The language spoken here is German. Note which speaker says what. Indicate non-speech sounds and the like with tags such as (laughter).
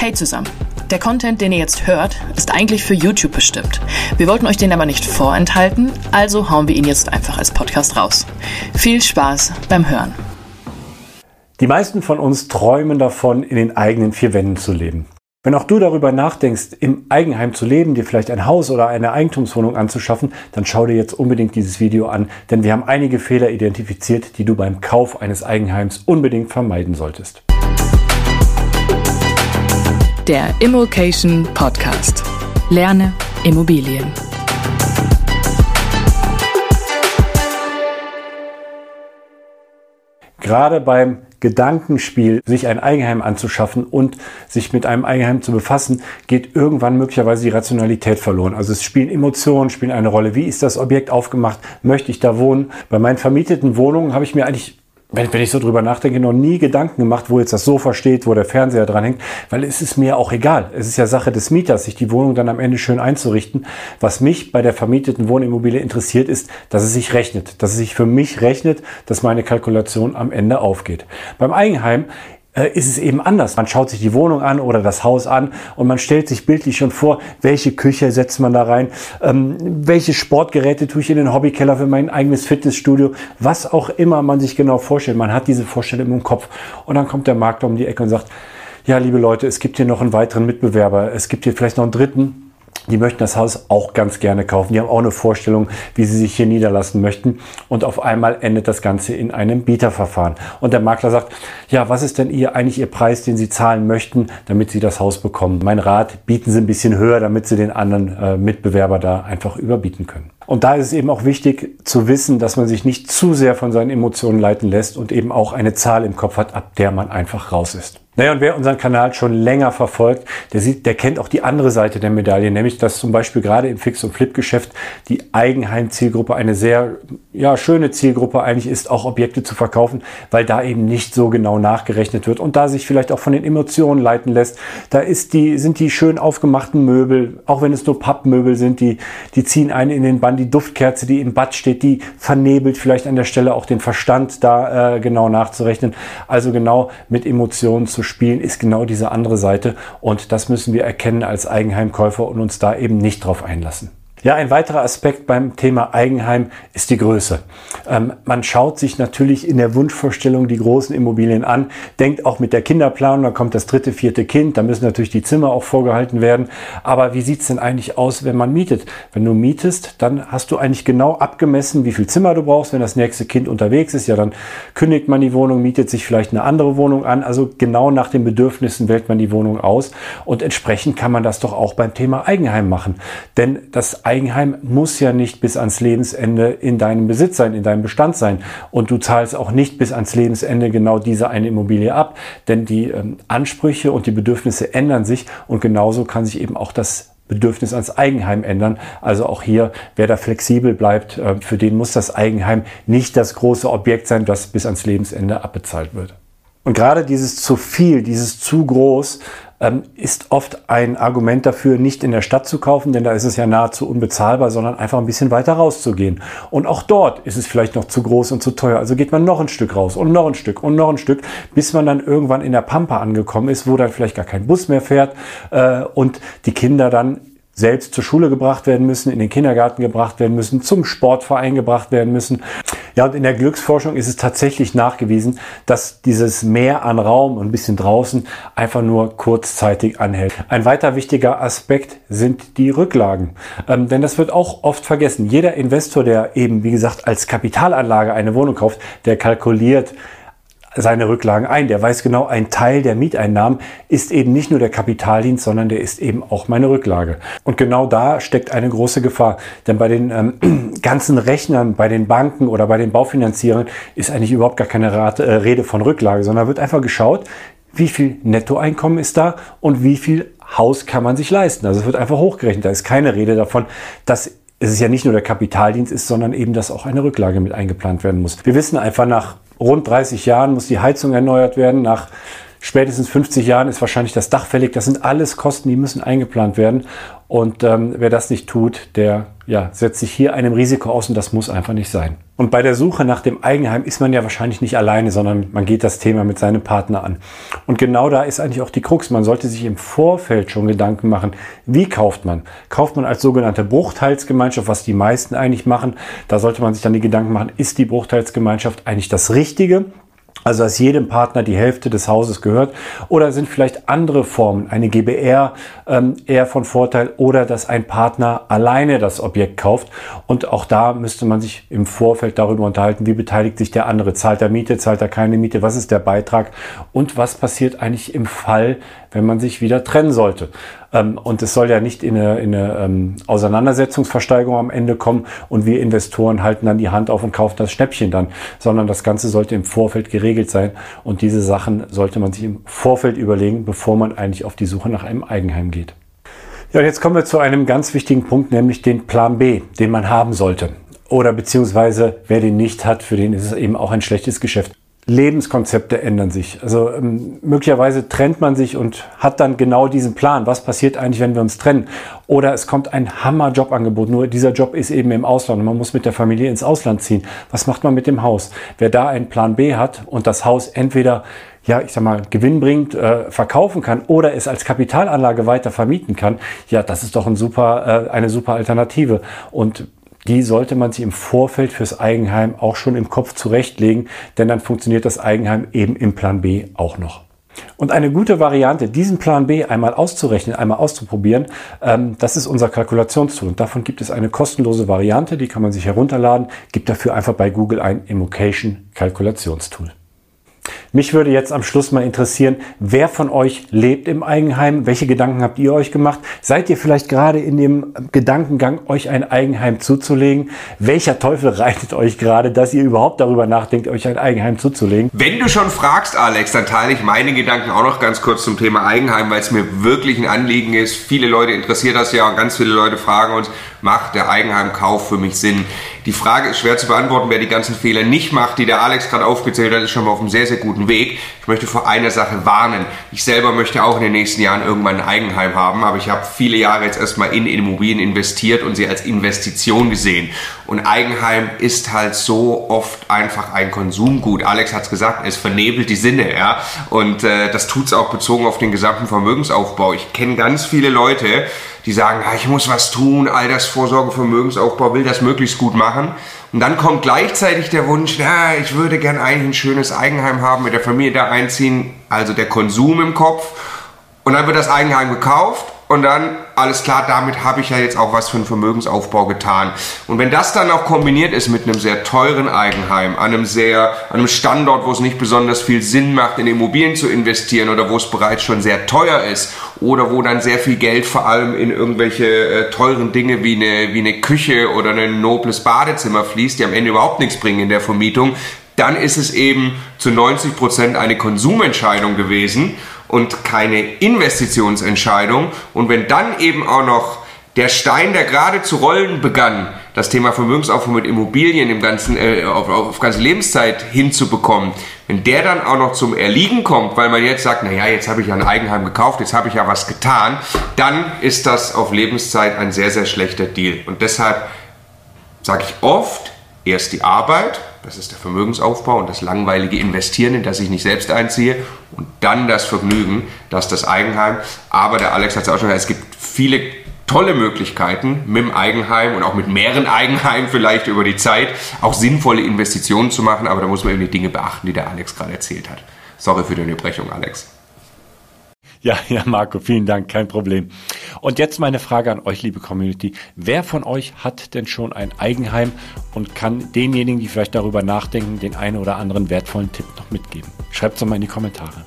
Speaker 1: Hey zusammen. Der Content, den ihr jetzt hört, ist eigentlich für YouTube bestimmt. Wir wollten euch den aber nicht vorenthalten, also hauen wir ihn jetzt einfach als Podcast raus. Viel Spaß beim Hören.
Speaker 2: Die meisten von uns träumen davon, in den eigenen vier Wänden zu leben. Wenn auch du darüber nachdenkst, im Eigenheim zu leben, dir vielleicht ein Haus oder eine Eigentumswohnung anzuschaffen, dann schau dir jetzt unbedingt dieses Video an, denn wir haben einige Fehler identifiziert, die du beim Kauf eines Eigenheims unbedingt vermeiden solltest.
Speaker 1: Der Immokation Podcast. Lerne Immobilien.
Speaker 2: Gerade beim Gedankenspiel, sich ein Eigenheim anzuschaffen und sich mit einem Eigenheim zu befassen, geht irgendwann möglicherweise die Rationalität verloren. Also es spielen Emotionen, spielen eine Rolle. Wie ist das Objekt aufgemacht? Möchte ich da wohnen? Bei meinen vermieteten Wohnungen habe ich mir eigentlich wenn, wenn ich so drüber nachdenke, noch nie Gedanken gemacht, wo jetzt das Sofa steht, wo der Fernseher dran hängt, weil es ist mir auch egal. Es ist ja Sache des Mieters, sich die Wohnung dann am Ende schön einzurichten. Was mich bei der vermieteten Wohnimmobilie interessiert, ist, dass es sich rechnet, dass es sich für mich rechnet, dass meine Kalkulation am Ende aufgeht. Beim Eigenheim ist es eben anders. Man schaut sich die Wohnung an oder das Haus an und man stellt sich bildlich schon vor, welche Küche setzt man da rein, ähm, welche Sportgeräte tue ich in den Hobbykeller für mein eigenes Fitnessstudio, was auch immer man sich genau vorstellt. Man hat diese Vorstellung im Kopf und dann kommt der Makler um die Ecke und sagt, ja, liebe Leute, es gibt hier noch einen weiteren Mitbewerber, es gibt hier vielleicht noch einen dritten die möchten das Haus auch ganz gerne kaufen. Die haben auch eine Vorstellung, wie sie sich hier niederlassen möchten. Und auf einmal endet das Ganze in einem Bieterverfahren. Und der Makler sagt, ja, was ist denn ihr eigentlich Ihr Preis, den Sie zahlen möchten, damit Sie das Haus bekommen? Mein Rat, bieten Sie ein bisschen höher, damit Sie den anderen äh, Mitbewerber da einfach überbieten können. Und da ist es eben auch wichtig zu wissen, dass man sich nicht zu sehr von seinen Emotionen leiten lässt und eben auch eine Zahl im Kopf hat, ab der man einfach raus ist. Naja, und wer unseren Kanal schon länger verfolgt, der sieht, der kennt auch die andere Seite der Medaille, nämlich dass zum Beispiel gerade im Fix- und Flip-Geschäft die Eigenheim-Zielgruppe eine sehr ja, schöne Zielgruppe eigentlich ist, auch Objekte zu verkaufen, weil da eben nicht so genau nachgerechnet wird und da sich vielleicht auch von den Emotionen leiten lässt. Da ist die, sind die schön aufgemachten Möbel, auch wenn es nur Pappmöbel sind, die, die ziehen einen in den Bann. Die Duftkerze, die im Bad steht, die vernebelt vielleicht an der Stelle auch den Verstand, da äh, genau nachzurechnen. Also genau mit Emotionen zu spielen, ist genau diese andere Seite. Und das müssen wir erkennen als Eigenheimkäufer und uns da eben nicht drauf einlassen. Ja, ein weiterer Aspekt beim Thema Eigenheim ist die Größe. Ähm, man schaut sich natürlich in der Wunschvorstellung die großen Immobilien an, denkt auch mit der Kinderplanung, da kommt das dritte, vierte Kind, da müssen natürlich die Zimmer auch vorgehalten werden. Aber wie sieht's denn eigentlich aus, wenn man mietet? Wenn du mietest, dann hast du eigentlich genau abgemessen, wie viel Zimmer du brauchst. Wenn das nächste Kind unterwegs ist, ja, dann kündigt man die Wohnung, mietet sich vielleicht eine andere Wohnung an. Also genau nach den Bedürfnissen wählt man die Wohnung aus. Und entsprechend kann man das doch auch beim Thema Eigenheim machen. Denn das Eigenheim muss ja nicht bis ans Lebensende in deinem Besitz sein, in deinem Bestand sein. Und du zahlst auch nicht bis ans Lebensende genau diese eine Immobilie ab, denn die ähm, Ansprüche und die Bedürfnisse ändern sich und genauso kann sich eben auch das Bedürfnis ans Eigenheim ändern. Also auch hier, wer da flexibel bleibt, äh, für den muss das Eigenheim nicht das große Objekt sein, das bis ans Lebensende abbezahlt wird. Und gerade dieses zu viel, dieses zu groß, ähm, ist oft ein Argument dafür, nicht in der Stadt zu kaufen, denn da ist es ja nahezu unbezahlbar, sondern einfach ein bisschen weiter rauszugehen. Und auch dort ist es vielleicht noch zu groß und zu teuer. Also geht man noch ein Stück raus und noch ein Stück und noch ein Stück, bis man dann irgendwann in der Pampa angekommen ist, wo dann vielleicht gar kein Bus mehr fährt äh, und die Kinder dann selbst zur Schule gebracht werden müssen, in den Kindergarten gebracht werden müssen, zum Sportverein gebracht werden müssen. Ja, und in der Glücksforschung ist es tatsächlich nachgewiesen, dass dieses Mehr an Raum und ein bisschen draußen einfach nur kurzzeitig anhält. Ein weiter wichtiger Aspekt sind die Rücklagen. Ähm, denn das wird auch oft vergessen. Jeder Investor, der eben, wie gesagt, als Kapitalanlage eine Wohnung kauft, der kalkuliert, seine Rücklagen ein. Der weiß genau, ein Teil der Mieteinnahmen ist eben nicht nur der Kapitaldienst, sondern der ist eben auch meine Rücklage. Und genau da steckt eine große Gefahr. Denn bei den ähm, (clears throat) ganzen Rechnern, bei den Banken oder bei den Baufinanzierern ist eigentlich überhaupt gar keine Rate, äh, Rede von Rücklage, sondern wird einfach geschaut, wie viel Nettoeinkommen ist da und wie viel Haus kann man sich leisten. Also es wird einfach hochgerechnet. Da ist keine Rede davon, dass es ja nicht nur der Kapitaldienst ist, sondern eben, dass auch eine Rücklage mit eingeplant werden muss. Wir wissen einfach nach rund 30 Jahren muss die Heizung erneuert werden. Nach spätestens 50 Jahren ist wahrscheinlich das Dach fällig. Das sind alles Kosten, die müssen eingeplant werden. Und ähm, wer das nicht tut, der ja, setzt sich hier einem Risiko aus und das muss einfach nicht sein. Und bei der Suche nach dem Eigenheim ist man ja wahrscheinlich nicht alleine, sondern man geht das Thema mit seinem Partner an. Und genau da ist eigentlich auch die Krux. Man sollte sich im Vorfeld schon Gedanken machen, wie kauft man? Kauft man als sogenannte Bruchteilsgemeinschaft, was die meisten eigentlich machen? Da sollte man sich dann die Gedanken machen, ist die Bruchteilsgemeinschaft eigentlich das Richtige? Also dass jedem Partner die Hälfte des Hauses gehört. Oder sind vielleicht andere Formen, eine GBR ähm, eher von Vorteil. Oder dass ein Partner alleine das Objekt kauft. Und auch da müsste man sich im Vorfeld darüber unterhalten, wie beteiligt sich der andere, zahlt er Miete, zahlt er keine Miete, was ist der Beitrag? Und was passiert eigentlich im Fall, wenn man sich wieder trennen sollte. Ähm, und es soll ja nicht in eine, in eine ähm, Auseinandersetzungsversteigerung am Ende kommen und wir Investoren halten dann die Hand auf und kaufen das Schnäppchen dann, sondern das Ganze sollte im Vorfeld geregelt sein und diese Sachen sollte man sich im Vorfeld überlegen, bevor man eigentlich auf die Suche nach einem Eigenheim geht. Ja, und jetzt kommen wir zu einem ganz wichtigen Punkt, nämlich den Plan B, den man haben sollte. Oder beziehungsweise wer den nicht hat, für den ist es eben auch ein schlechtes Geschäft. Lebenskonzepte ändern sich. Also ähm, möglicherweise trennt man sich und hat dann genau diesen Plan. Was passiert eigentlich, wenn wir uns trennen? Oder es kommt ein Hammer-Jobangebot. Nur dieser Job ist eben im Ausland und man muss mit der Familie ins Ausland ziehen. Was macht man mit dem Haus? Wer da einen Plan B hat und das Haus entweder ja, ich sag mal, Gewinn bringt, äh, verkaufen kann oder es als Kapitalanlage weiter vermieten kann, ja, das ist doch ein super, äh, eine super Alternative. Und die sollte man sich im Vorfeld fürs Eigenheim auch schon im Kopf zurechtlegen, denn dann funktioniert das Eigenheim eben im Plan B auch noch. Und eine gute Variante, diesen Plan B einmal auszurechnen, einmal auszuprobieren, ähm, das ist unser Kalkulationstool. Und davon gibt es eine kostenlose Variante, die kann man sich herunterladen. Gibt dafür einfach bei Google ein Immocation Kalkulationstool. Mich würde jetzt am Schluss mal interessieren, wer von euch lebt im Eigenheim? Welche Gedanken habt ihr euch gemacht? Seid ihr vielleicht gerade in dem Gedankengang, euch ein Eigenheim zuzulegen? Welcher Teufel (laughs) reitet euch gerade, dass ihr überhaupt darüber nachdenkt, euch ein Eigenheim zuzulegen?
Speaker 3: Wenn du schon fragst, Alex, dann teile ich meine Gedanken auch noch ganz kurz zum Thema Eigenheim, weil es mir wirklich ein Anliegen ist. Viele Leute interessiert das ja und ganz viele Leute fragen uns, macht der Eigenheimkauf für mich Sinn? Die Frage ist schwer zu beantworten, wer die ganzen Fehler nicht macht, die der Alex gerade aufgezählt hat, ist schon mal auf einem sehr, sehr guten Weg. Ich möchte vor einer Sache warnen. Ich selber möchte auch in den nächsten Jahren irgendwann ein Eigenheim haben, aber ich habe viele Jahre jetzt erstmal in Immobilien investiert und sie als Investition gesehen. Und Eigenheim ist halt so oft einfach ein Konsumgut. Alex hat es gesagt, es vernebelt die Sinne, ja. Und äh, das tut es auch bezogen auf den gesamten Vermögensaufbau. Ich kenne ganz viele Leute, die sagen, ja, ich muss was tun, Altersvorsorge, Vermögensaufbau, will das möglichst gut machen. Und dann kommt gleichzeitig der Wunsch, ja, ich würde gern eigentlich ein schönes Eigenheim haben, mit der Familie da einziehen, also der Konsum im Kopf. Und dann wird das Eigenheim gekauft und dann, alles klar, damit habe ich ja jetzt auch was für einen Vermögensaufbau getan. Und wenn das dann auch kombiniert ist mit einem sehr teuren Eigenheim, an einem sehr, an einem Standort, wo es nicht besonders viel Sinn macht, in Immobilien zu investieren oder wo es bereits schon sehr teuer ist oder wo dann sehr viel Geld vor allem in irgendwelche äh, teuren Dinge wie eine, wie eine Küche oder ein nobles Badezimmer fließt, die am Ende überhaupt nichts bringen in der Vermietung, dann ist es eben zu 90 Prozent eine Konsumentscheidung gewesen und keine Investitionsentscheidung. Und wenn dann eben auch noch der Stein, der gerade zu rollen begann, das Thema Vermögensaufbau mit Immobilien im ganzen, äh, auf, auf ganze Lebenszeit hinzubekommen, wenn der dann auch noch zum Erliegen kommt, weil man jetzt sagt, naja, jetzt habe ich ja ein Eigenheim gekauft, jetzt habe ich ja was getan, dann ist das auf Lebenszeit ein sehr, sehr schlechter Deal. Und deshalb sage ich oft, erst die Arbeit, das ist der Vermögensaufbau und das langweilige Investieren, in das ich nicht selbst einziehe. Und dann das Vergnügen, das ist das Eigenheim. Aber der Alex hat es auch schon gesagt, es gibt viele tolle Möglichkeiten mit dem Eigenheim und auch mit mehreren Eigenheimen vielleicht über die Zeit auch sinnvolle Investitionen zu machen. Aber da muss man eben die Dinge beachten, die der Alex gerade erzählt hat. Sorry für die Unterbrechung, Alex.
Speaker 2: Ja, ja, Marco, vielen Dank, kein Problem. Und jetzt meine Frage an euch, liebe Community. Wer von euch hat denn schon ein Eigenheim und kann denjenigen, die vielleicht darüber nachdenken, den einen oder anderen wertvollen Tipp noch mitgeben? Schreibt es doch mal in die Kommentare.